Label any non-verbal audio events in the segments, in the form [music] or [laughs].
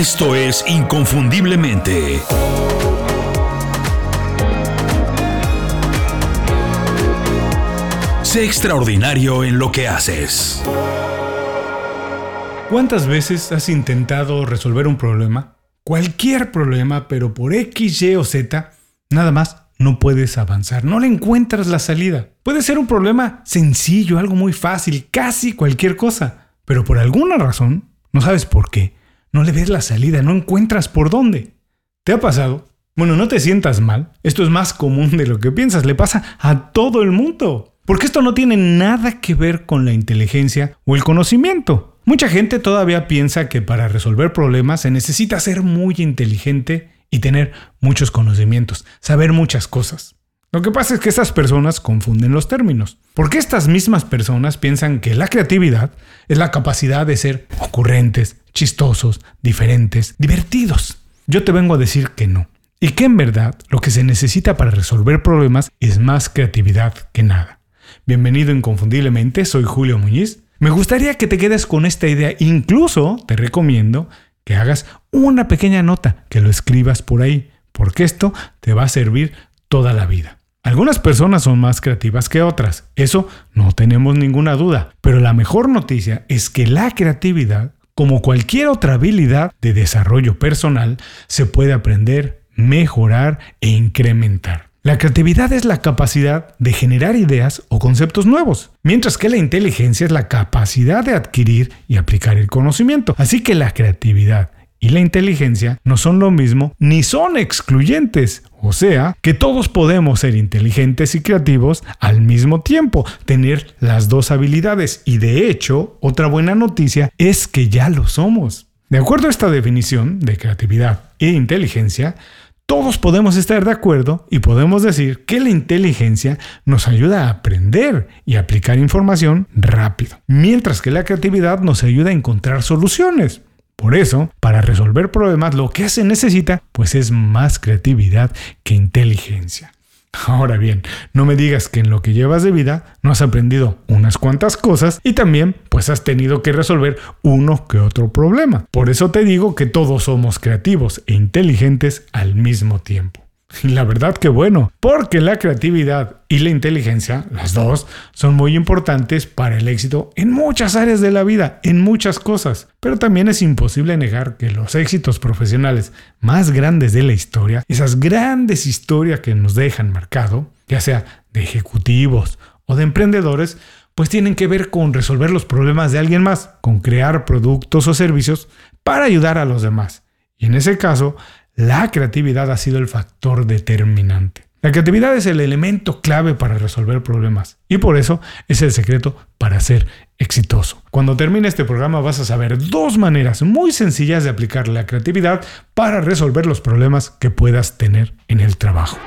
Esto es Inconfundiblemente. Sé extraordinario en lo que haces. ¿Cuántas veces has intentado resolver un problema? Cualquier problema, pero por X, Y o Z, nada más no puedes avanzar, no le encuentras la salida. Puede ser un problema sencillo, algo muy fácil, casi cualquier cosa, pero por alguna razón, no sabes por qué, no le ves la salida, no encuentras por dónde. ¿Te ha pasado? Bueno, no te sientas mal, esto es más común de lo que piensas, le pasa a todo el mundo. Porque esto no tiene nada que ver con la inteligencia o el conocimiento. Mucha gente todavía piensa que para resolver problemas se necesita ser muy inteligente y tener muchos conocimientos, saber muchas cosas. Lo que pasa es que estas personas confunden los términos, porque estas mismas personas piensan que la creatividad es la capacidad de ser ocurrentes, chistosos, diferentes, divertidos. Yo te vengo a decir que no, y que en verdad lo que se necesita para resolver problemas es más creatividad que nada. Bienvenido inconfundiblemente, soy Julio Muñiz. Me gustaría que te quedes con esta idea, incluso te recomiendo que hagas una pequeña nota, que lo escribas por ahí, porque esto te va a servir toda la vida. Algunas personas son más creativas que otras, eso no tenemos ninguna duda, pero la mejor noticia es que la creatividad, como cualquier otra habilidad de desarrollo personal, se puede aprender, mejorar e incrementar. La creatividad es la capacidad de generar ideas o conceptos nuevos, mientras que la inteligencia es la capacidad de adquirir y aplicar el conocimiento. Así que la creatividad y la inteligencia no son lo mismo ni son excluyentes. O sea, que todos podemos ser inteligentes y creativos al mismo tiempo, tener las dos habilidades. Y de hecho, otra buena noticia es que ya lo somos. De acuerdo a esta definición de creatividad e inteligencia, todos podemos estar de acuerdo y podemos decir que la inteligencia nos ayuda a aprender y aplicar información rápido, mientras que la creatividad nos ayuda a encontrar soluciones. Por eso, para resolver problemas lo que se necesita pues es más creatividad que inteligencia. Ahora bien, no me digas que en lo que llevas de vida no has aprendido unas cuantas cosas y también pues has tenido que resolver uno que otro problema. Por eso te digo que todos somos creativos e inteligentes al mismo tiempo. Y [laughs] la verdad que bueno, porque la creatividad y la inteligencia, las dos, son muy importantes para el éxito en muchas áreas de la vida, en muchas cosas. Pero también es imposible negar que los éxitos profesionales más grandes de la historia, esas grandes historias que nos dejan marcado, ya sea de ejecutivos o de emprendedores, pues tienen que ver con resolver los problemas de alguien más, con crear productos o servicios para ayudar a los demás. Y en ese caso, la creatividad ha sido el factor determinante. La creatividad es el elemento clave para resolver problemas y por eso es el secreto para ser exitoso. Cuando termine este programa vas a saber dos maneras muy sencillas de aplicar la creatividad para resolver los problemas que puedas tener en el trabajo.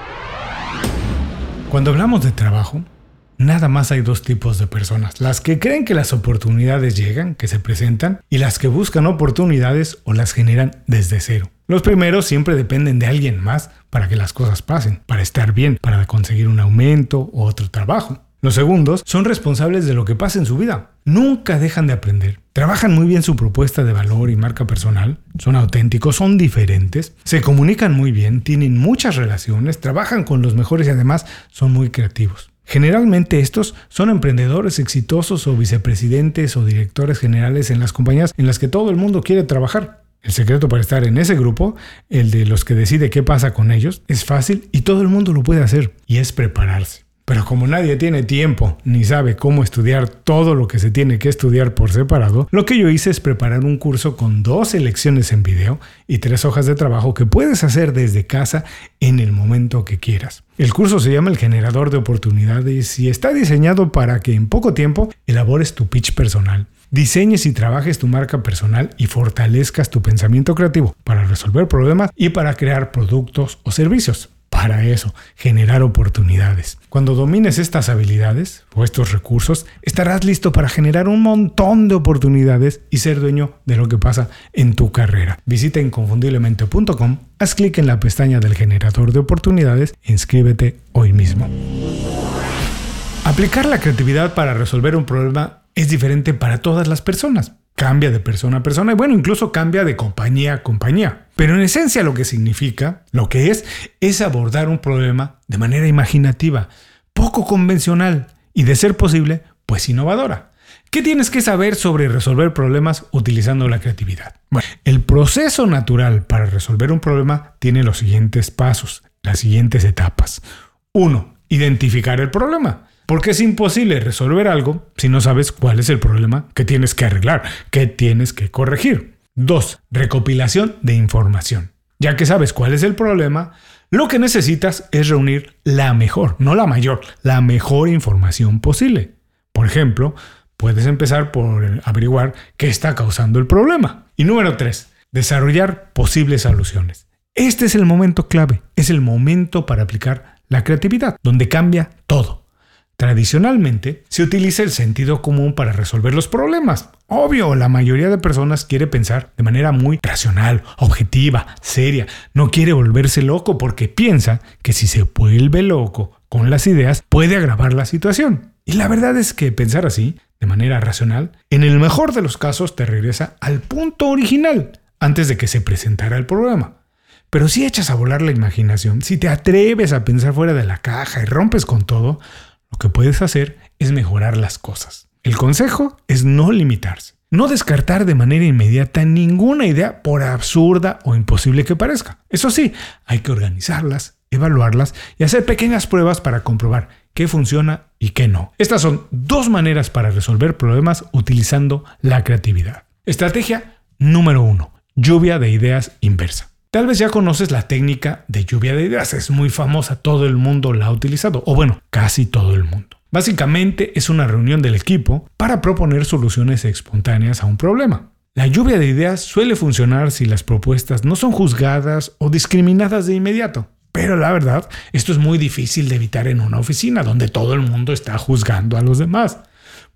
Cuando hablamos de trabajo, nada más hay dos tipos de personas. Las que creen que las oportunidades llegan, que se presentan, y las que buscan oportunidades o las generan desde cero. Los primeros siempre dependen de alguien más para que las cosas pasen, para estar bien, para conseguir un aumento o otro trabajo. Los segundos son responsables de lo que pasa en su vida. Nunca dejan de aprender. Trabajan muy bien su propuesta de valor y marca personal. Son auténticos, son diferentes. Se comunican muy bien, tienen muchas relaciones, trabajan con los mejores y además son muy creativos. Generalmente estos son emprendedores exitosos o vicepresidentes o directores generales en las compañías en las que todo el mundo quiere trabajar. El secreto para estar en ese grupo, el de los que decide qué pasa con ellos, es fácil y todo el mundo lo puede hacer, y es prepararse. Pero como nadie tiene tiempo ni sabe cómo estudiar todo lo que se tiene que estudiar por separado, lo que yo hice es preparar un curso con dos lecciones en video y tres hojas de trabajo que puedes hacer desde casa en el momento que quieras. El curso se llama el generador de oportunidades y está diseñado para que en poco tiempo elabores tu pitch personal diseñes y trabajes tu marca personal y fortalezcas tu pensamiento creativo para resolver problemas y para crear productos o servicios. Para eso, generar oportunidades. Cuando domines estas habilidades o estos recursos, estarás listo para generar un montón de oportunidades y ser dueño de lo que pasa en tu carrera. Visita inconfundiblemente.com, haz clic en la pestaña del generador de oportunidades e inscríbete hoy mismo. Aplicar la creatividad para resolver un problema es diferente para todas las personas. Cambia de persona a persona y bueno, incluso cambia de compañía a compañía. Pero en esencia lo que significa, lo que es, es abordar un problema de manera imaginativa, poco convencional y de ser posible, pues innovadora. ¿Qué tienes que saber sobre resolver problemas utilizando la creatividad? Bueno, el proceso natural para resolver un problema tiene los siguientes pasos, las siguientes etapas. 1. Identificar el problema. Porque es imposible resolver algo si no sabes cuál es el problema que tienes que arreglar, que tienes que corregir. 2. Recopilación de información. Ya que sabes cuál es el problema, lo que necesitas es reunir la mejor, no la mayor, la mejor información posible. Por ejemplo, puedes empezar por averiguar qué está causando el problema. Y número 3, desarrollar posibles soluciones. Este es el momento clave, es el momento para aplicar la creatividad, donde cambia todo. Tradicionalmente se utiliza el sentido común para resolver los problemas. Obvio, la mayoría de personas quiere pensar de manera muy racional, objetiva, seria. No quiere volverse loco porque piensa que si se vuelve loco con las ideas puede agravar la situación. Y la verdad es que pensar así de manera racional, en el mejor de los casos te regresa al punto original antes de que se presentara el problema. Pero si echas a volar la imaginación, si te atreves a pensar fuera de la caja y rompes con todo, lo que puedes hacer es mejorar las cosas. El consejo es no limitarse, no descartar de manera inmediata ninguna idea por absurda o imposible que parezca. Eso sí, hay que organizarlas, evaluarlas y hacer pequeñas pruebas para comprobar qué funciona y qué no. Estas son dos maneras para resolver problemas utilizando la creatividad. Estrategia número uno, lluvia de ideas inversa. Tal vez ya conoces la técnica de lluvia de ideas, es muy famosa, todo el mundo la ha utilizado, o bueno, casi todo el mundo. Básicamente es una reunión del equipo para proponer soluciones espontáneas a un problema. La lluvia de ideas suele funcionar si las propuestas no son juzgadas o discriminadas de inmediato. Pero la verdad, esto es muy difícil de evitar en una oficina donde todo el mundo está juzgando a los demás.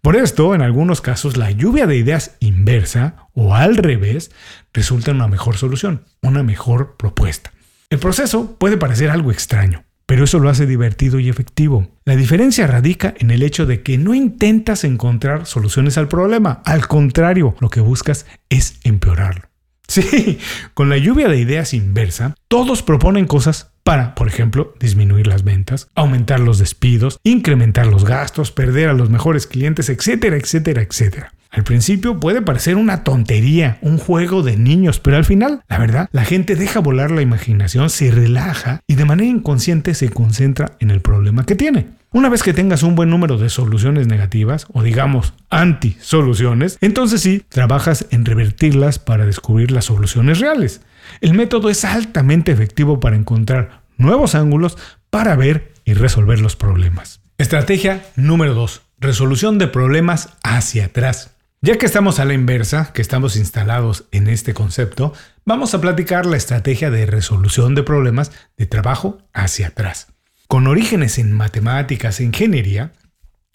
Por esto, en algunos casos, la lluvia de ideas inversa o al revés resulta una mejor solución, una mejor propuesta. El proceso puede parecer algo extraño, pero eso lo hace divertido y efectivo. La diferencia radica en el hecho de que no intentas encontrar soluciones al problema, al contrario, lo que buscas es empeorarlo. [laughs] Sí, con la lluvia de ideas inversa, todos proponen cosas para, por ejemplo, disminuir las ventas, aumentar los despidos, incrementar los gastos, perder a los mejores clientes, etcétera, etcétera, etcétera. Al principio puede parecer una tontería, un juego de niños, pero al final, la verdad, la gente deja volar la imaginación, se relaja y de manera inconsciente se concentra en el problema que tiene. Una vez que tengas un buen número de soluciones negativas, o digamos anti-soluciones, entonces sí, trabajas en revertirlas para descubrir las soluciones reales. El método es altamente efectivo para encontrar nuevos ángulos para ver y resolver los problemas. Estrategia número 2. Resolución de problemas hacia atrás. Ya que estamos a la inversa, que estamos instalados en este concepto, vamos a platicar la estrategia de resolución de problemas de trabajo hacia atrás. Con orígenes en matemáticas e ingeniería,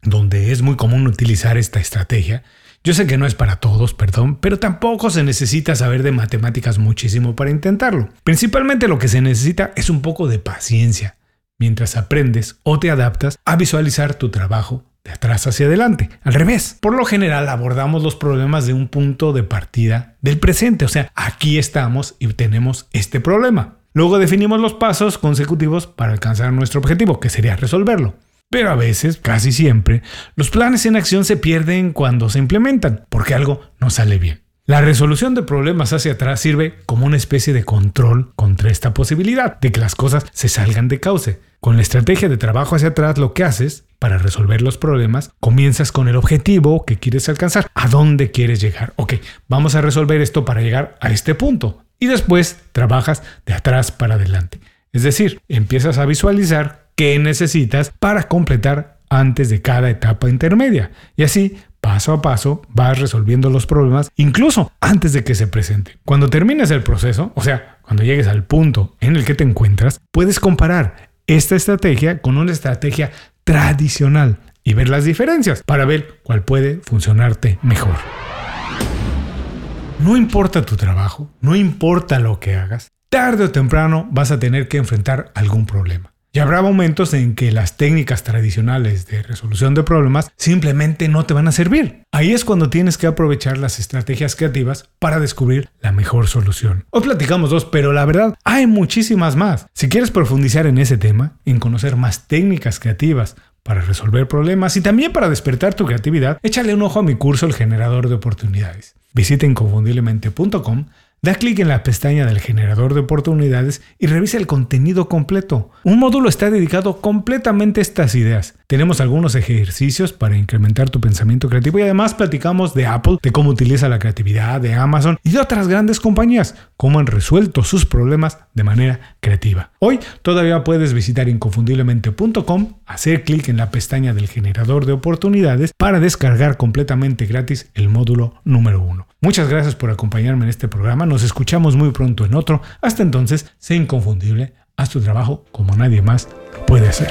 donde es muy común utilizar esta estrategia, yo sé que no es para todos, perdón, pero tampoco se necesita saber de matemáticas muchísimo para intentarlo. Principalmente lo que se necesita es un poco de paciencia, mientras aprendes o te adaptas a visualizar tu trabajo de atrás hacia adelante. Al revés, por lo general abordamos los problemas de un punto de partida del presente, o sea, aquí estamos y tenemos este problema. Luego definimos los pasos consecutivos para alcanzar nuestro objetivo, que sería resolverlo. Pero a veces, casi siempre, los planes en acción se pierden cuando se implementan, porque algo no sale bien. La resolución de problemas hacia atrás sirve como una especie de control contra esta posibilidad de que las cosas se salgan de cauce. Con la estrategia de trabajo hacia atrás lo que haces para resolver los problemas, comienzas con el objetivo que quieres alcanzar, a dónde quieres llegar. Ok, vamos a resolver esto para llegar a este punto. Y después trabajas de atrás para adelante. Es decir, empiezas a visualizar qué necesitas para completar antes de cada etapa intermedia. Y así, paso a paso, vas resolviendo los problemas, incluso antes de que se presente. Cuando termines el proceso, o sea, cuando llegues al punto en el que te encuentras, puedes comparar esta estrategia con una estrategia tradicional y ver las diferencias para ver cuál puede funcionarte mejor. No importa tu trabajo, no importa lo que hagas, tarde o temprano vas a tener que enfrentar algún problema. Y habrá momentos en que las técnicas tradicionales de resolución de problemas simplemente no te van a servir. Ahí es cuando tienes que aprovechar las estrategias creativas para descubrir la mejor solución. Hoy platicamos dos, pero la verdad hay muchísimas más. Si quieres profundizar en ese tema, en conocer más técnicas creativas para resolver problemas y también para despertar tu creatividad, échale un ojo a mi curso El generador de oportunidades. Visita inconfundiblemente.com Da clic en la pestaña del generador de oportunidades y revisa el contenido completo. Un módulo está dedicado completamente a estas ideas. Tenemos algunos ejercicios para incrementar tu pensamiento creativo y además platicamos de Apple, de cómo utiliza la creatividad, de Amazon y de otras grandes compañías, cómo han resuelto sus problemas de manera creativa. Hoy todavía puedes visitar inconfundiblemente.com, hacer clic en la pestaña del generador de oportunidades para descargar completamente gratis el módulo número 1. Muchas gracias por acompañarme en este programa. Nos escuchamos muy pronto en otro. Hasta entonces, sé inconfundible. Haz tu trabajo como nadie más puede hacer.